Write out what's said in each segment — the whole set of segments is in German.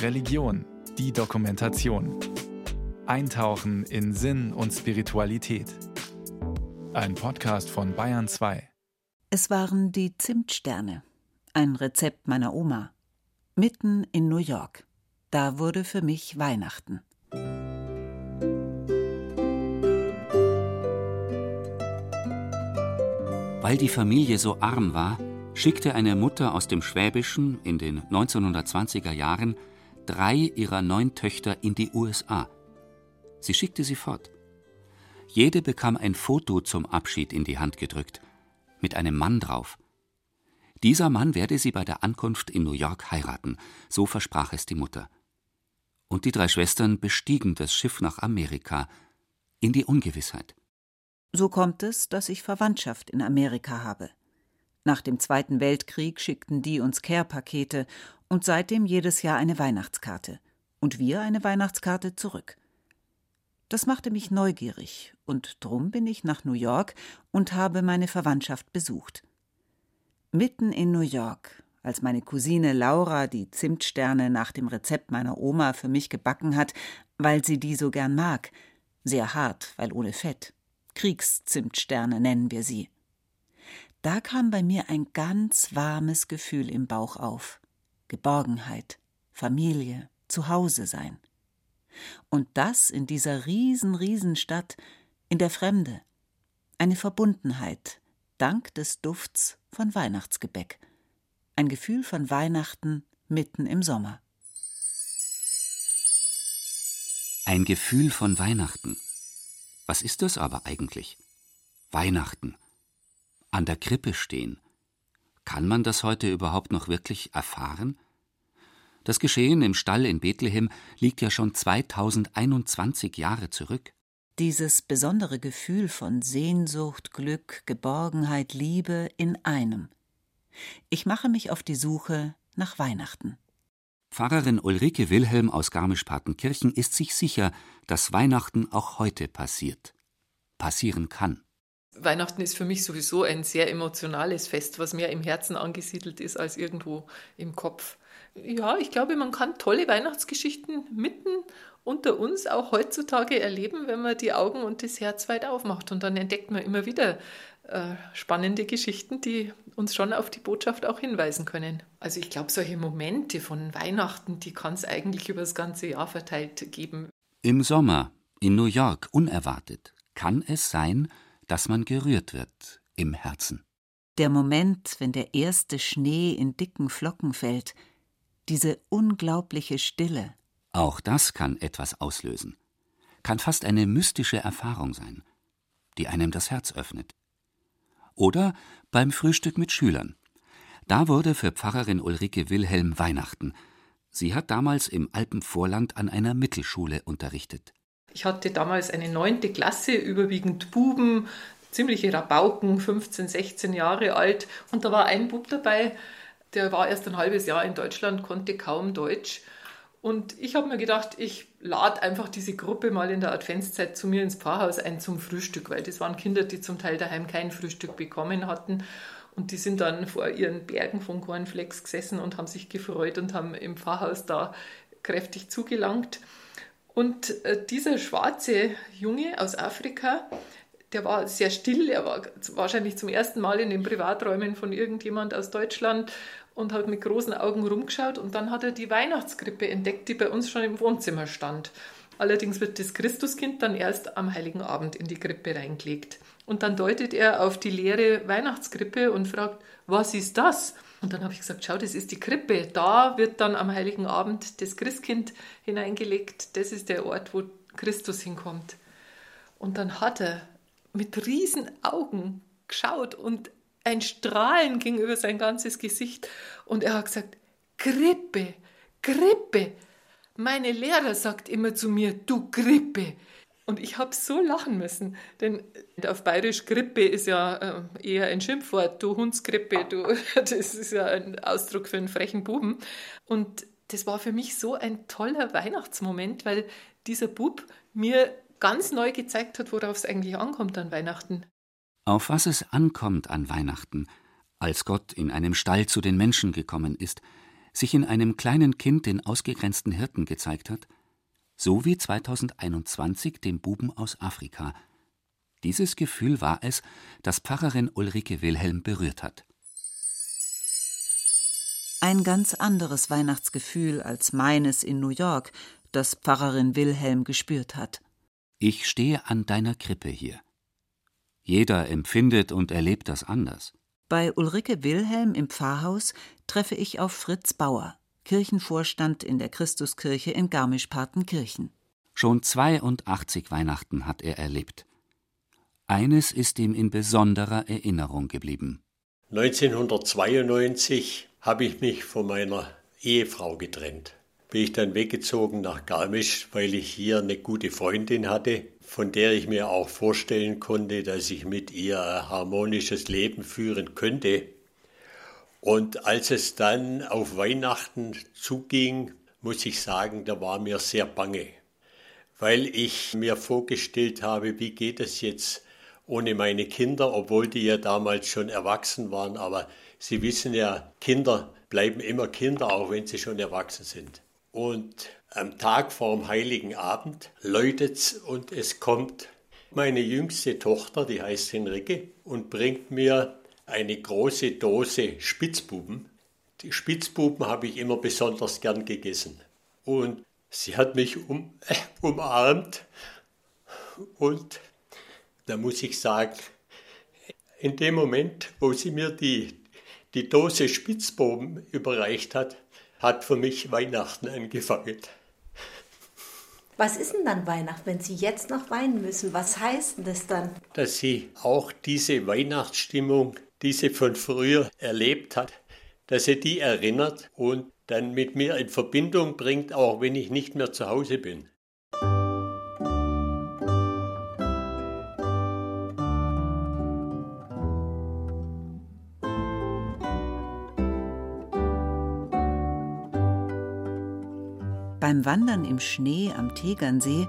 Religion, die Dokumentation. Eintauchen in Sinn und Spiritualität. Ein Podcast von Bayern 2. Es waren die Zimtsterne, ein Rezept meiner Oma, mitten in New York. Da wurde für mich Weihnachten. Weil die Familie so arm war, schickte eine Mutter aus dem Schwäbischen in den 1920er Jahren drei ihrer neun Töchter in die USA. Sie schickte sie fort. Jede bekam ein Foto zum Abschied in die Hand gedrückt, mit einem Mann drauf. Dieser Mann werde sie bei der Ankunft in New York heiraten, so versprach es die Mutter. Und die drei Schwestern bestiegen das Schiff nach Amerika, in die Ungewissheit. So kommt es, dass ich Verwandtschaft in Amerika habe. Nach dem Zweiten Weltkrieg schickten die uns Care-Pakete und seitdem jedes Jahr eine Weihnachtskarte. Und wir eine Weihnachtskarte zurück. Das machte mich neugierig, und drum bin ich nach New York und habe meine Verwandtschaft besucht. Mitten in New York, als meine Cousine Laura die Zimtsterne nach dem Rezept meiner Oma für mich gebacken hat, weil sie die so gern mag, sehr hart, weil ohne Fett. Kriegszimtsterne nennen wir sie. Da kam bei mir ein ganz warmes Gefühl im Bauch auf. Geborgenheit, Familie, Zuhause sein. Und das in dieser riesen, riesen Stadt, in der Fremde. Eine Verbundenheit, dank des Dufts von Weihnachtsgebäck. Ein Gefühl von Weihnachten mitten im Sommer. Ein Gefühl von Weihnachten. Was ist das aber eigentlich? Weihnachten. An der Krippe stehen. Kann man das heute überhaupt noch wirklich erfahren? Das Geschehen im Stall in Bethlehem liegt ja schon 2021 Jahre zurück. Dieses besondere Gefühl von Sehnsucht, Glück, Geborgenheit, Liebe in einem. Ich mache mich auf die Suche nach Weihnachten. Pfarrerin Ulrike Wilhelm aus Garmisch-Partenkirchen ist sich sicher, dass Weihnachten auch heute passiert. Passieren kann. Weihnachten ist für mich sowieso ein sehr emotionales Fest, was mehr im Herzen angesiedelt ist als irgendwo im Kopf. Ja, ich glaube, man kann tolle Weihnachtsgeschichten mitten unter uns auch heutzutage erleben, wenn man die Augen und das Herz weit aufmacht. Und dann entdeckt man immer wieder äh, spannende Geschichten, die uns schon auf die Botschaft auch hinweisen können. Also ich glaube, solche Momente von Weihnachten, die kann es eigentlich über das ganze Jahr verteilt geben. Im Sommer, in New York, unerwartet, kann es sein, dass man gerührt wird im Herzen. Der Moment, wenn der erste Schnee in dicken Flocken fällt, diese unglaubliche Stille. Auch das kann etwas auslösen, kann fast eine mystische Erfahrung sein, die einem das Herz öffnet. Oder beim Frühstück mit Schülern. Da wurde für Pfarrerin Ulrike Wilhelm Weihnachten. Sie hat damals im Alpenvorland an einer Mittelschule unterrichtet. Ich hatte damals eine neunte Klasse, überwiegend Buben, ziemliche Rabauken, 15, 16 Jahre alt. Und da war ein Bub dabei, der war erst ein halbes Jahr in Deutschland, konnte kaum Deutsch. Und ich habe mir gedacht, ich lade einfach diese Gruppe mal in der Adventszeit zu mir ins Pfarrhaus ein zum Frühstück, weil das waren Kinder, die zum Teil daheim kein Frühstück bekommen hatten. Und die sind dann vor ihren Bergen von Cornflakes gesessen und haben sich gefreut und haben im Pfarrhaus da kräftig zugelangt. Und äh, dieser schwarze Junge aus Afrika, der war sehr still, er war wahrscheinlich zum ersten Mal in den Privaträumen von irgendjemand aus Deutschland und hat mit großen Augen rumgeschaut und dann hat er die Weihnachtskrippe entdeckt, die bei uns schon im Wohnzimmer stand. Allerdings wird das Christuskind dann erst am Heiligen Abend in die Krippe reingelegt. Und dann deutet er auf die leere Weihnachtskrippe und fragt, was ist das? Und dann habe ich gesagt, schau, das ist die Krippe. Da wird dann am Heiligen Abend das Christkind hineingelegt. Das ist der Ort, wo Christus hinkommt. Und dann hat er mit riesen Augen geschaut und ein Strahlen ging über sein ganzes Gesicht. Und er hat gesagt, Krippe, Krippe. Meine Lehrer sagt immer zu mir, du Grippe. Und ich habe so lachen müssen, denn auf Bayerisch Grippe ist ja äh, eher ein Schimpfwort. Du Hundskrippe, du, das ist ja ein Ausdruck für einen frechen Buben. Und das war für mich so ein toller Weihnachtsmoment, weil dieser Bub mir ganz neu gezeigt hat, worauf es eigentlich ankommt an Weihnachten. Auf was es ankommt an Weihnachten, als Gott in einem Stall zu den Menschen gekommen ist, sich in einem kleinen Kind den ausgegrenzten Hirten gezeigt hat, so wie 2021 dem Buben aus Afrika. Dieses Gefühl war es, das Pfarrerin Ulrike Wilhelm berührt hat. Ein ganz anderes Weihnachtsgefühl als meines in New York, das Pfarrerin Wilhelm gespürt hat. Ich stehe an deiner Krippe hier. Jeder empfindet und erlebt das anders. Bei Ulrike Wilhelm im Pfarrhaus treffe ich auf Fritz Bauer, Kirchenvorstand in der Christuskirche in Garmisch-Partenkirchen. Schon 82 Weihnachten hat er erlebt. Eines ist ihm in besonderer Erinnerung geblieben. 1992 habe ich mich von meiner Ehefrau getrennt. Bin ich dann weggezogen nach Garmisch, weil ich hier eine gute Freundin hatte, von der ich mir auch vorstellen konnte, dass ich mit ihr ein harmonisches Leben führen könnte. Und als es dann auf Weihnachten zuging, muss ich sagen, da war mir sehr bange, weil ich mir vorgestellt habe, wie geht es jetzt ohne meine Kinder, obwohl die ja damals schon erwachsen waren, aber Sie wissen ja, Kinder bleiben immer Kinder, auch wenn sie schon erwachsen sind. Und am Tag vorm Heiligen Abend läutet's und es kommt meine jüngste Tochter, die heißt Henrike, und bringt mir eine große Dose Spitzbuben. Die Spitzbuben habe ich immer besonders gern gegessen. Und sie hat mich um, äh, umarmt und da muss ich sagen, in dem Moment, wo sie mir die die Dose Spitzbuben überreicht hat, hat für mich Weihnachten angefangen. Was ist denn dann Weihnachten, wenn Sie jetzt noch weinen müssen? Was heißt denn das dann? Dass sie auch diese Weihnachtsstimmung, die sie von früher erlebt hat, dass sie die erinnert und dann mit mir in Verbindung bringt, auch wenn ich nicht mehr zu Hause bin. Beim Wandern im Schnee am Tegernsee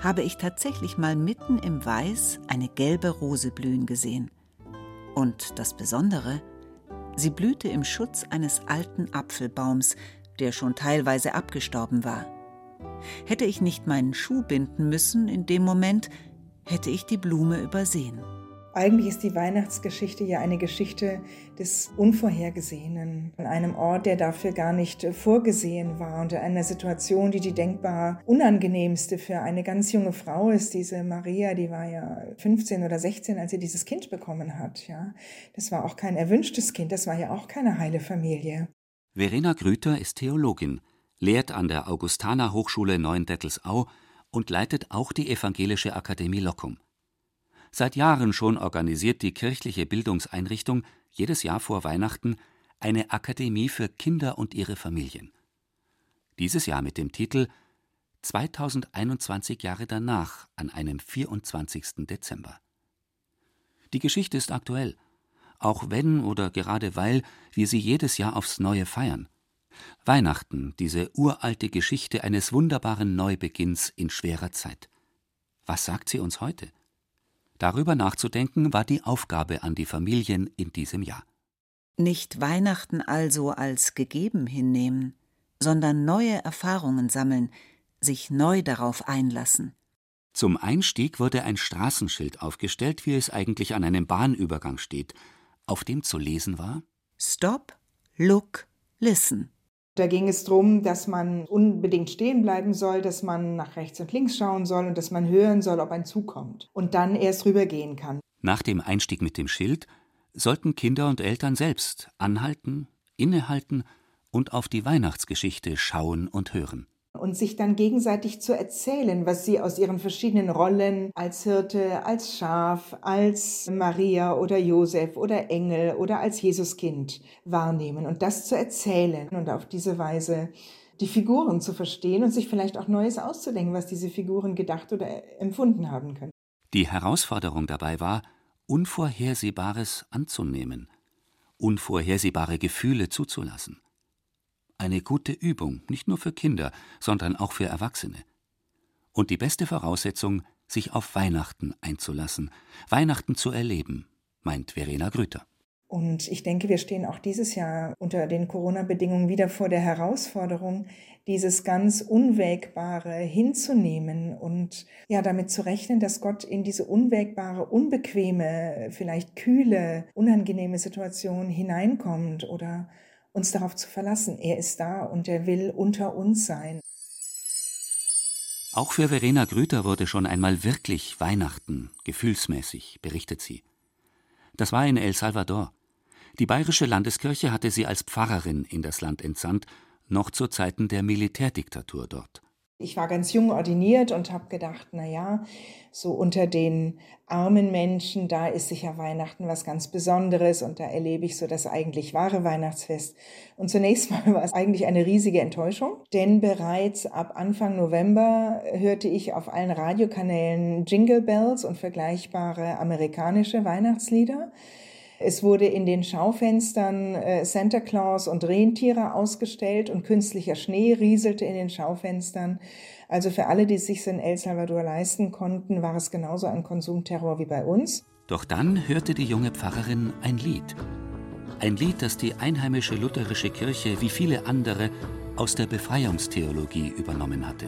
habe ich tatsächlich mal mitten im Weiß eine gelbe Rose blühen gesehen. Und das Besondere, sie blühte im Schutz eines alten Apfelbaums, der schon teilweise abgestorben war. Hätte ich nicht meinen Schuh binden müssen in dem Moment, hätte ich die Blume übersehen. Eigentlich ist die Weihnachtsgeschichte ja eine Geschichte des Unvorhergesehenen, an einem Ort, der dafür gar nicht vorgesehen war und in einer Situation, die die denkbar unangenehmste für eine ganz junge Frau ist. Diese Maria, die war ja 15 oder 16, als sie dieses Kind bekommen hat. Ja, das war auch kein erwünschtes Kind, das war ja auch keine heile Familie. Verena Grüter ist Theologin, lehrt an der Augustaner Hochschule Neuendettelsau und leitet auch die Evangelische Akademie Lockum. Seit Jahren schon organisiert die kirchliche Bildungseinrichtung jedes Jahr vor Weihnachten eine Akademie für Kinder und ihre Familien. Dieses Jahr mit dem Titel 2021 Jahre danach an einem 24. Dezember. Die Geschichte ist aktuell, auch wenn oder gerade weil wir sie jedes Jahr aufs Neue feiern. Weihnachten, diese uralte Geschichte eines wunderbaren Neubeginns in schwerer Zeit. Was sagt sie uns heute? Darüber nachzudenken war die Aufgabe an die Familien in diesem Jahr. Nicht Weihnachten also als gegeben hinnehmen, sondern neue Erfahrungen sammeln, sich neu darauf einlassen. Zum Einstieg wurde ein Straßenschild aufgestellt, wie es eigentlich an einem Bahnübergang steht, auf dem zu lesen war Stop, look, listen. Da ging es darum, dass man unbedingt stehen bleiben soll, dass man nach rechts und links schauen soll und dass man hören soll, ob ein Zug kommt und dann erst rübergehen kann. Nach dem Einstieg mit dem Schild sollten Kinder und Eltern selbst anhalten, innehalten und auf die Weihnachtsgeschichte schauen und hören und sich dann gegenseitig zu erzählen, was sie aus ihren verschiedenen Rollen als Hirte, als Schaf, als Maria oder Josef oder Engel oder als Jesuskind wahrnehmen und das zu erzählen und auf diese Weise die Figuren zu verstehen und sich vielleicht auch Neues auszudenken, was diese Figuren gedacht oder empfunden haben können. Die Herausforderung dabei war, Unvorhersehbares anzunehmen, unvorhersehbare Gefühle zuzulassen eine gute Übung, nicht nur für Kinder, sondern auch für Erwachsene. Und die beste Voraussetzung, sich auf Weihnachten einzulassen, Weihnachten zu erleben, meint Verena Grüter. Und ich denke, wir stehen auch dieses Jahr unter den Corona-Bedingungen wieder vor der Herausforderung, dieses ganz Unwägbare hinzunehmen und ja, damit zu rechnen, dass Gott in diese unwägbare, unbequeme, vielleicht kühle, unangenehme Situation hineinkommt oder uns darauf zu verlassen. Er ist da und er will unter uns sein. Auch für Verena Grüter wurde schon einmal wirklich Weihnachten, gefühlsmäßig, berichtet sie. Das war in El Salvador. Die bayerische Landeskirche hatte sie als Pfarrerin in das Land entsandt, noch zu Zeiten der Militärdiktatur dort. Ich war ganz jung ordiniert und habe gedacht, na ja, so unter den armen Menschen, da ist sicher Weihnachten was ganz Besonderes und da erlebe ich so das eigentlich wahre Weihnachtsfest. Und zunächst mal war es eigentlich eine riesige Enttäuschung, denn bereits ab Anfang November hörte ich auf allen Radiokanälen Jingle Bells und vergleichbare amerikanische Weihnachtslieder. Es wurde in den Schaufenstern äh, Santa Claus und Rentiere ausgestellt und künstlicher Schnee rieselte in den Schaufenstern. Also für alle, die es sich in El Salvador leisten konnten, war es genauso ein Konsumterror wie bei uns. Doch dann hörte die junge Pfarrerin ein Lied. Ein Lied, das die einheimische lutherische Kirche wie viele andere aus der Befreiungstheologie übernommen hatte.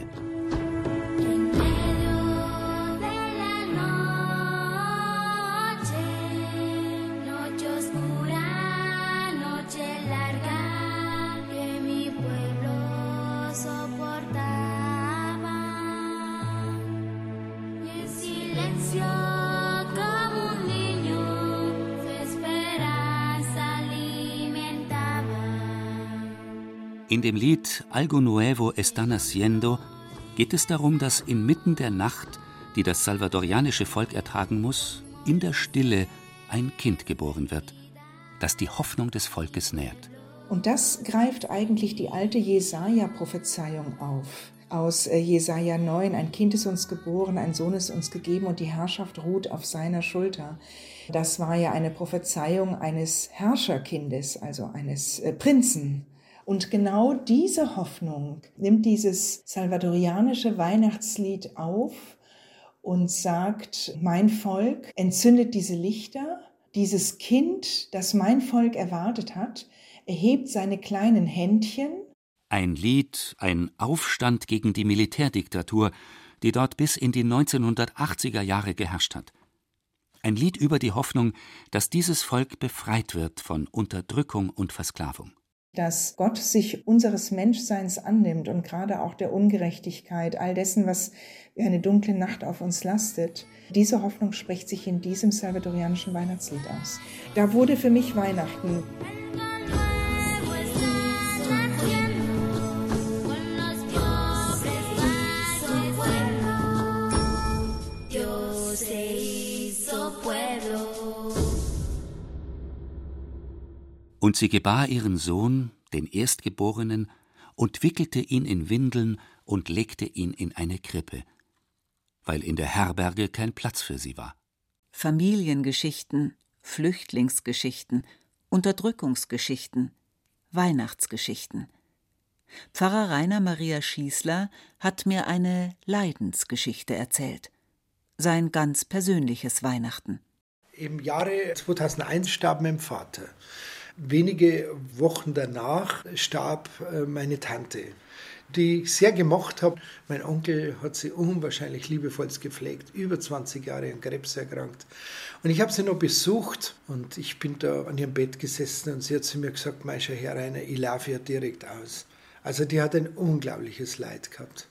Dem Lied Algo Nuevo está naciendo geht es darum, dass inmitten der Nacht, die das salvadorianische Volk ertragen muss, in der Stille ein Kind geboren wird, das die Hoffnung des Volkes nährt. Und das greift eigentlich die alte Jesaja-Prophezeiung auf. Aus äh, Jesaja 9, ein Kind ist uns geboren, ein Sohn ist uns gegeben und die Herrschaft ruht auf seiner Schulter. Das war ja eine Prophezeiung eines Herrscherkindes, also eines äh, Prinzen. Und genau diese Hoffnung nimmt dieses salvadorianische Weihnachtslied auf und sagt, mein Volk entzündet diese Lichter, dieses Kind, das mein Volk erwartet hat, erhebt seine kleinen Händchen. Ein Lied, ein Aufstand gegen die Militärdiktatur, die dort bis in die 1980er Jahre geherrscht hat. Ein Lied über die Hoffnung, dass dieses Volk befreit wird von Unterdrückung und Versklavung dass Gott sich unseres Menschseins annimmt und gerade auch der Ungerechtigkeit, all dessen, was wie eine dunkle Nacht auf uns lastet. Diese Hoffnung spricht sich in diesem salvadorianischen Weihnachtslied aus. Da wurde für mich Weihnachten. Und sie gebar ihren Sohn, den Erstgeborenen, und wickelte ihn in Windeln und legte ihn in eine Krippe, weil in der Herberge kein Platz für sie war. Familiengeschichten, Flüchtlingsgeschichten, Unterdrückungsgeschichten, Weihnachtsgeschichten. Pfarrer Rainer Maria Schießler hat mir eine Leidensgeschichte erzählt. Sein ganz persönliches Weihnachten. Im Jahre 2001 starb mein Vater. Wenige Wochen danach starb äh, meine Tante, die ich sehr gemocht habe. Mein Onkel hat sie unwahrscheinlich liebevoll gepflegt, über 20 Jahre an Krebs erkrankt. Und ich habe sie noch besucht und ich bin da an ihrem Bett gesessen und sie hat zu mir gesagt, Meischer Herr Rainer, ich laufe ja direkt aus. Also die hat ein unglaubliches Leid gehabt.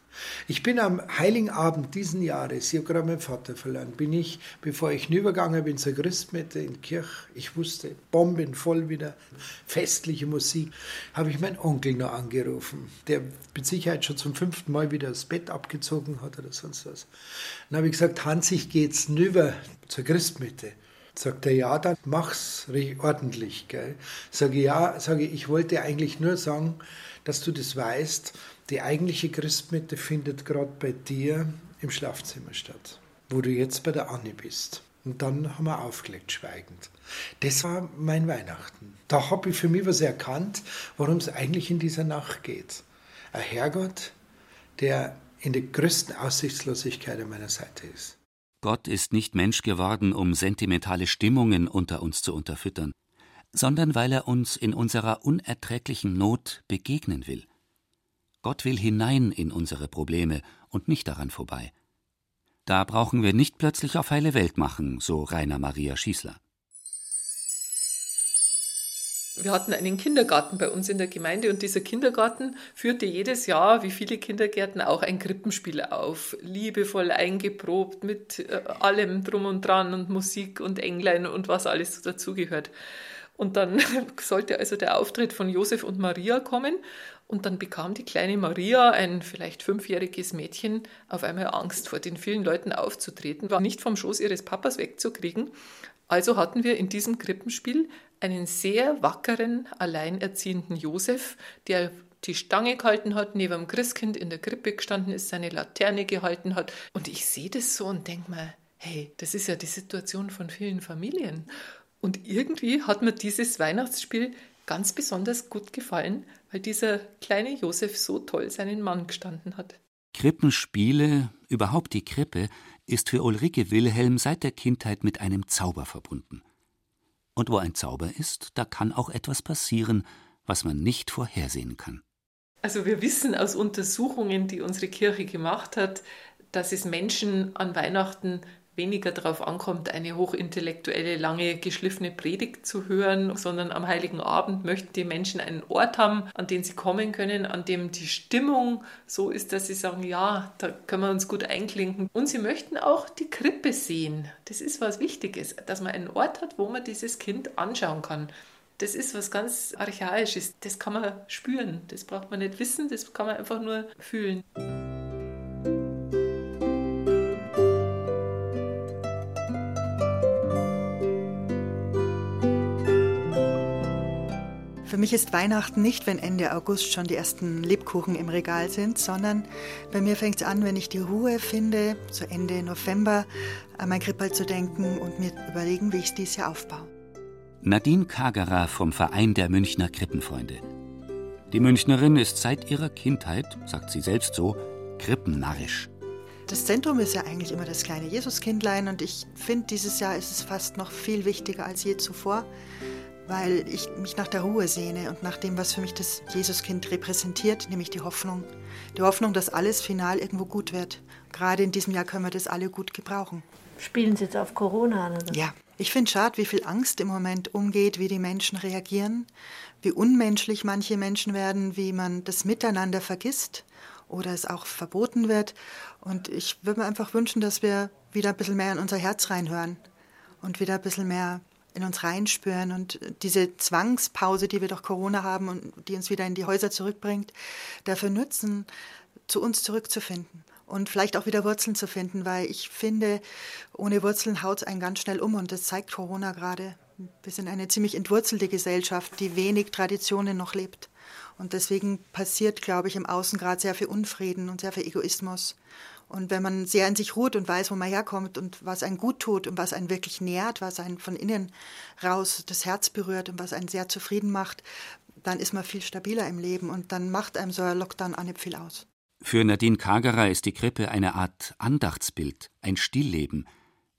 Ich bin am Heiligen Abend diesen Jahres, ich habe gerade meinen Vater verloren, bin ich, bevor ich hinübergegangen bin zur Christmette in Kirch, ich wusste, Bomben voll wieder, festliche Musik, habe ich meinen Onkel noch angerufen, der mit Sicherheit schon zum fünften Mal wieder das Bett abgezogen hat oder sonst was. Dann habe ich gesagt, Hans, ich gehe jetzt hinüber zur Christmette. Sagt er, ja, dann mach's ordentlich. Gell? Sage ja, sage ich, wollte eigentlich nur sagen, dass du das weißt, die eigentliche Christmette findet gerade bei dir im Schlafzimmer statt, wo du jetzt bei der Anne bist. Und dann haben wir aufgelegt, schweigend. Das war mein Weihnachten. Da habe ich für mich was erkannt, worum es eigentlich in dieser Nacht geht. Ein Herrgott, der in der größten Aussichtslosigkeit an meiner Seite ist. Gott ist nicht Mensch geworden, um sentimentale Stimmungen unter uns zu unterfüttern. sondern weil er uns in unserer unerträglichen Not begegnen will. Gott will hinein in unsere Probleme und nicht daran vorbei. Da brauchen wir nicht plötzlich auf heile Welt machen, so Rainer Maria Schießler. Wir hatten einen Kindergarten bei uns in der Gemeinde und dieser Kindergarten führte jedes Jahr, wie viele Kindergärten, auch ein Krippenspiel auf. Liebevoll eingeprobt mit äh, allem drum und dran und Musik und Englein und was alles dazugehört. Und dann sollte also der Auftritt von Josef und Maria kommen. Und dann bekam die kleine Maria, ein vielleicht fünfjähriges Mädchen, auf einmal Angst vor den vielen Leuten aufzutreten, war nicht vom Schoß ihres Papas wegzukriegen. Also hatten wir in diesem Krippenspiel einen sehr wackeren, alleinerziehenden Josef, der die Stange gehalten hat, neben dem Christkind in der Krippe gestanden ist, seine Laterne gehalten hat. Und ich sehe das so und denke mir, hey, das ist ja die Situation von vielen Familien. Und irgendwie hat mir dieses Weihnachtsspiel ganz besonders gut gefallen, weil dieser kleine Josef so toll seinen Mann gestanden hat. Krippenspiele, überhaupt die Krippe, ist für Ulrike Wilhelm seit der Kindheit mit einem Zauber verbunden. Und wo ein Zauber ist, da kann auch etwas passieren, was man nicht vorhersehen kann. Also wir wissen aus Untersuchungen, die unsere Kirche gemacht hat, dass es Menschen an Weihnachten weniger darauf ankommt, eine hochintellektuelle, lange geschliffene Predigt zu hören, sondern am Heiligen Abend möchten die Menschen einen Ort haben, an den sie kommen können, an dem die Stimmung so ist, dass sie sagen, ja, da können wir uns gut einklinken. Und sie möchten auch die Krippe sehen. Das ist was Wichtiges, dass man einen Ort hat, wo man dieses Kind anschauen kann. Das ist was ganz Archaisches. Das kann man spüren. Das braucht man nicht wissen, das kann man einfach nur fühlen. Mich ist Weihnachten nicht, wenn Ende August schon die ersten Lebkuchen im Regal sind, sondern bei mir fängt es an, wenn ich die Ruhe finde, zu Ende November an mein Krippel zu denken und mir überlegen, wie ich es dieses Jahr aufbaue. Nadine Kagerer vom Verein der Münchner Krippenfreunde. Die Münchnerin ist seit ihrer Kindheit, sagt sie selbst so, krippennarrisch. Das Zentrum ist ja eigentlich immer das kleine Jesuskindlein und ich finde, dieses Jahr ist es fast noch viel wichtiger als je zuvor, weil ich mich nach der Ruhe sehne und nach dem, was für mich das Jesuskind repräsentiert, nämlich die Hoffnung. Die Hoffnung, dass alles final irgendwo gut wird. Gerade in diesem Jahr können wir das alle gut gebrauchen. Spielen Sie jetzt auf Corona an? Oder? Ja, ich finde schade, wie viel Angst im Moment umgeht, wie die Menschen reagieren, wie unmenschlich manche Menschen werden, wie man das Miteinander vergisst oder es auch verboten wird. Und ich würde mir einfach wünschen, dass wir wieder ein bisschen mehr in unser Herz reinhören und wieder ein bisschen mehr in uns reinspüren und diese Zwangspause, die wir durch Corona haben und die uns wieder in die Häuser zurückbringt, dafür nutzen, zu uns zurückzufinden und vielleicht auch wieder Wurzeln zu finden, weil ich finde, ohne Wurzeln haut es einen ganz schnell um und das zeigt Corona gerade. Wir sind eine ziemlich entwurzelte Gesellschaft, die wenig Traditionen noch lebt. Und deswegen passiert, glaube ich, im Außen gerade sehr viel Unfrieden und sehr viel Egoismus. Und wenn man sehr in sich ruht und weiß, wo man herkommt und was einen gut tut und was einen wirklich nährt, was einen von innen raus das Herz berührt und was einen sehr zufrieden macht, dann ist man viel stabiler im Leben und dann macht einem so ein Lockdown auch nicht viel aus. Für Nadine Kagerer ist die Krippe eine Art Andachtsbild, ein Stillleben,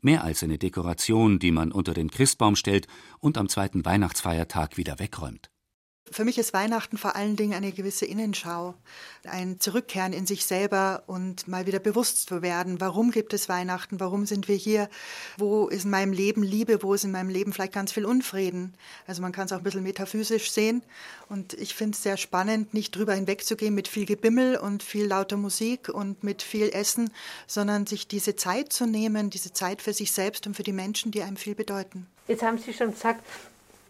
mehr als eine Dekoration, die man unter den Christbaum stellt und am zweiten Weihnachtsfeiertag wieder wegräumt. Für mich ist Weihnachten vor allen Dingen eine gewisse Innenschau, ein Zurückkehren in sich selber und mal wieder bewusst zu werden, warum gibt es Weihnachten, warum sind wir hier, wo ist in meinem Leben Liebe, wo ist in meinem Leben vielleicht ganz viel Unfrieden. Also man kann es auch ein bisschen metaphysisch sehen und ich finde es sehr spannend, nicht drüber hinwegzugehen mit viel Gebimmel und viel lauter Musik und mit viel Essen, sondern sich diese Zeit zu nehmen, diese Zeit für sich selbst und für die Menschen, die einem viel bedeuten. Jetzt haben Sie schon gesagt,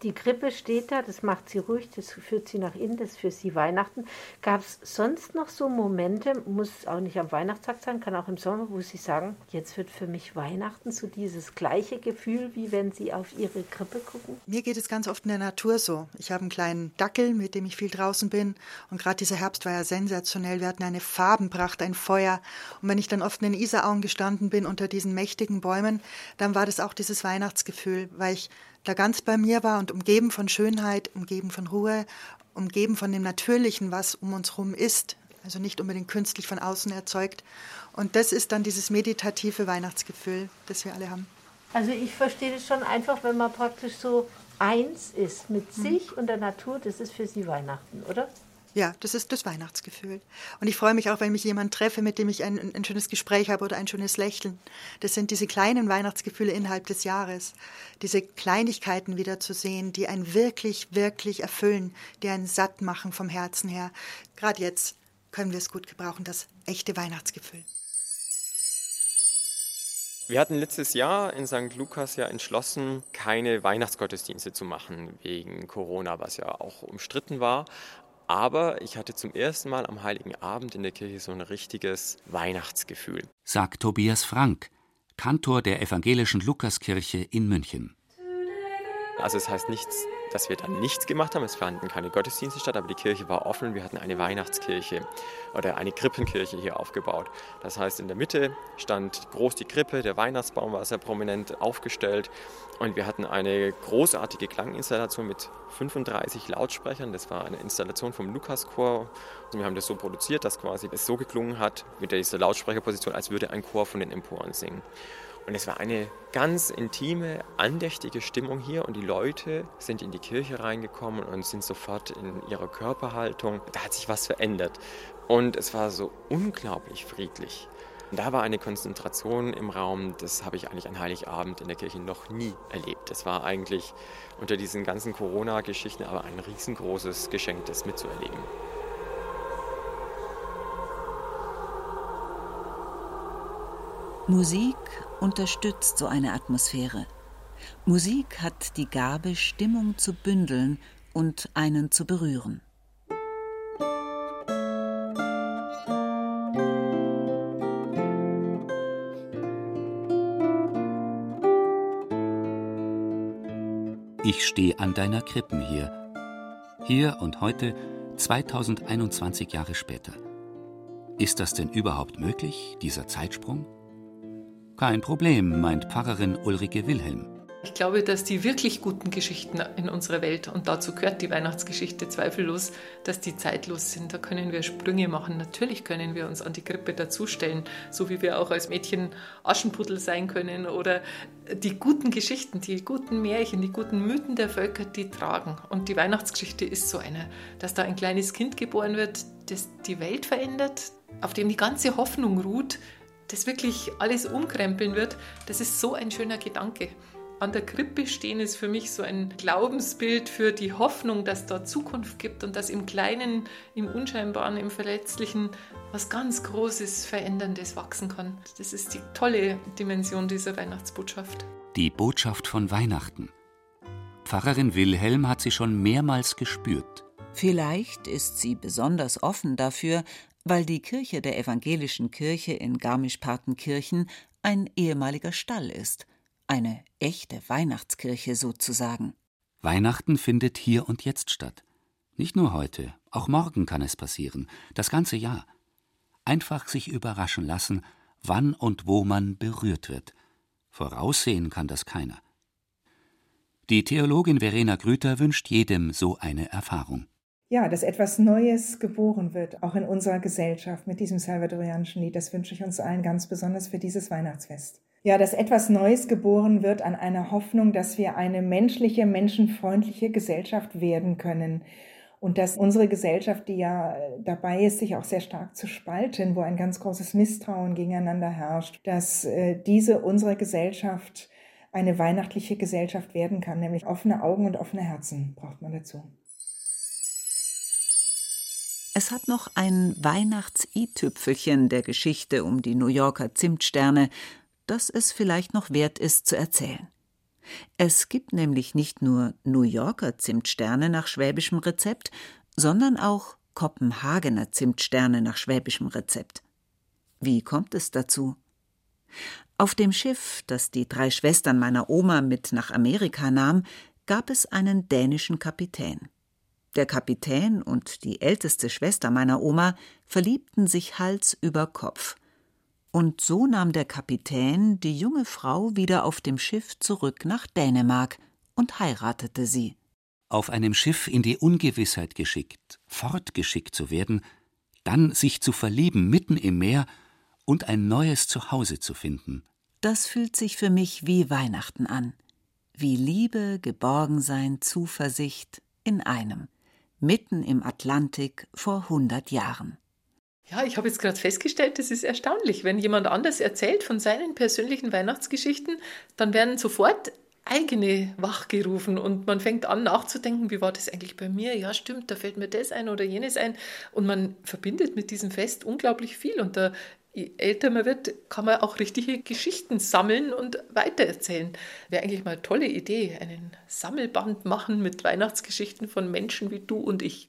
die Krippe steht da, das macht sie ruhig, das führt sie nach innen, das ist für sie Weihnachten. Gab es sonst noch so Momente, muss auch nicht am Weihnachtstag sein, kann auch im Sommer, wo Sie sagen, jetzt wird für mich Weihnachten so dieses gleiche Gefühl, wie wenn Sie auf Ihre Krippe gucken? Mir geht es ganz oft in der Natur so. Ich habe einen kleinen Dackel, mit dem ich viel draußen bin. Und gerade dieser Herbst war ja sensationell. Wir hatten eine Farbenpracht, ein Feuer. Und wenn ich dann oft in den Isarauen gestanden bin unter diesen mächtigen Bäumen, dann war das auch dieses Weihnachtsgefühl, weil ich da ganz bei mir war und umgeben von Schönheit, umgeben von Ruhe, umgeben von dem Natürlichen, was um uns herum ist, also nicht unbedingt künstlich von außen erzeugt. Und das ist dann dieses meditative Weihnachtsgefühl, das wir alle haben. Also ich verstehe das schon einfach, wenn man praktisch so eins ist mit mhm. sich und der Natur, das ist für Sie Weihnachten, oder? Ja, das ist das Weihnachtsgefühl. Und ich freue mich auch, wenn mich jemand treffe, mit dem ich ein, ein, schönes Gespräch habe oder ein schönes Lächeln. Das sind diese kleinen Weihnachtsgefühle innerhalb des Jahres. Diese Kleinigkeiten wieder zu sehen, die einen wirklich, wirklich erfüllen, die einen satt machen vom Herzen her. Gerade jetzt können wir es gut gebrauchen, das echte Weihnachtsgefühl. Wir hatten letztes Jahr in St. Lukas ja entschlossen, keine Weihnachtsgottesdienste zu machen wegen Corona, was ja auch umstritten war. Aber ich hatte zum ersten Mal am Heiligen Abend in der Kirche so ein richtiges Weihnachtsgefühl. Sagt Tobias Frank, Kantor der evangelischen Lukaskirche in München. Also es heißt nichts, dass wir dann nichts gemacht haben. Es fanden keine Gottesdienste statt, aber die Kirche war offen. Wir hatten eine Weihnachtskirche oder eine Krippenkirche hier aufgebaut. Das heißt, in der Mitte stand groß die Krippe, der Weihnachtsbaum war sehr prominent aufgestellt und wir hatten eine großartige Klanginstallation mit 35 Lautsprechern. Das war eine Installation vom Lukaschor. Wir haben das so produziert, dass quasi es so geklungen hat mit dieser Lautsprecherposition, als würde ein Chor von den Emporen singen. Und es war eine ganz intime, andächtige Stimmung hier und die Leute sind in die Kirche reingekommen und sind sofort in ihrer Körperhaltung. Da hat sich was verändert und es war so unglaublich friedlich. Und da war eine Konzentration im Raum, das habe ich eigentlich an Heiligabend in der Kirche noch nie erlebt. Das war eigentlich unter diesen ganzen Corona-Geschichten aber ein riesengroßes Geschenk, das mitzuerleben. Musik unterstützt so eine Atmosphäre. Musik hat die Gabe, Stimmung zu bündeln und einen zu berühren. Ich stehe an deiner Krippen hier. Hier und heute, 2021 Jahre später. Ist das denn überhaupt möglich, dieser Zeitsprung? Kein Problem, meint Pfarrerin Ulrike Wilhelm. Ich glaube, dass die wirklich guten Geschichten in unserer Welt, und dazu gehört die Weihnachtsgeschichte zweifellos, dass die zeitlos sind. Da können wir Sprünge machen. Natürlich können wir uns an die Krippe dazustellen, so wie wir auch als Mädchen Aschenputtel sein können. Oder die guten Geschichten, die guten Märchen, die guten Mythen der Völker, die tragen. Und die Weihnachtsgeschichte ist so eine, dass da ein kleines Kind geboren wird, das die Welt verändert, auf dem die ganze Hoffnung ruht, das wirklich alles umkrempeln wird, das ist so ein schöner Gedanke. An der Krippe stehen ist für mich so ein Glaubensbild für die Hoffnung, dass da Zukunft gibt und dass im Kleinen, im Unscheinbaren, im Verletzlichen was ganz Großes, Veränderndes wachsen kann. Das ist die tolle Dimension dieser Weihnachtsbotschaft. Die Botschaft von Weihnachten. Pfarrerin Wilhelm hat sie schon mehrmals gespürt. Vielleicht ist sie besonders offen dafür, weil die Kirche der evangelischen Kirche in Garmisch-Partenkirchen ein ehemaliger Stall ist, eine echte Weihnachtskirche sozusagen. Weihnachten findet hier und jetzt statt. Nicht nur heute, auch morgen kann es passieren, das ganze Jahr. Einfach sich überraschen lassen, wann und wo man berührt wird. Voraussehen kann das keiner. Die Theologin Verena Grüter wünscht jedem so eine Erfahrung ja, dass etwas Neues geboren wird, auch in unserer Gesellschaft mit diesem salvadorianischen Lied. Das wünsche ich uns allen ganz besonders für dieses Weihnachtsfest. Ja, dass etwas Neues geboren wird an einer Hoffnung, dass wir eine menschliche, menschenfreundliche Gesellschaft werden können. Und dass unsere Gesellschaft, die ja dabei ist, sich auch sehr stark zu spalten, wo ein ganz großes Misstrauen gegeneinander herrscht, dass äh, diese unsere Gesellschaft eine weihnachtliche Gesellschaft werden kann, nämlich offene Augen und offene Herzen braucht man dazu. Es hat noch ein Weihnachts-i-Tüpfelchen der Geschichte um die New Yorker Zimtsterne, das es vielleicht noch wert ist zu erzählen. Es gibt nämlich nicht nur New Yorker Zimtsterne nach schwäbischem Rezept, sondern auch Kopenhagener Zimtsterne nach schwäbischem Rezept. Wie kommt es dazu? Auf dem Schiff, das die drei Schwestern meiner Oma mit nach Amerika nahm, gab es einen dänischen Kapitän. Der Kapitän und die älteste Schwester meiner Oma verliebten sich Hals über Kopf. Und so nahm der Kapitän die junge Frau wieder auf dem Schiff zurück nach Dänemark und heiratete sie. Auf einem Schiff in die Ungewissheit geschickt, fortgeschickt zu werden, dann sich zu verlieben mitten im Meer und ein neues Zuhause zu finden. Das fühlt sich für mich wie Weihnachten an. wie Liebe, Geborgensein, Zuversicht in einem, mitten im Atlantik vor 100 Jahren. Ja, ich habe jetzt gerade festgestellt, das ist erstaunlich. Wenn jemand anders erzählt von seinen persönlichen Weihnachtsgeschichten, dann werden sofort eigene wachgerufen und man fängt an nachzudenken, wie war das eigentlich bei mir? Ja, stimmt, da fällt mir das ein oder jenes ein und man verbindet mit diesem Fest unglaublich viel und da je älter man wird, kann man auch richtige Geschichten sammeln und weitererzählen. Wäre eigentlich mal eine tolle Idee, einen Sammelband machen mit Weihnachtsgeschichten von Menschen wie du und ich.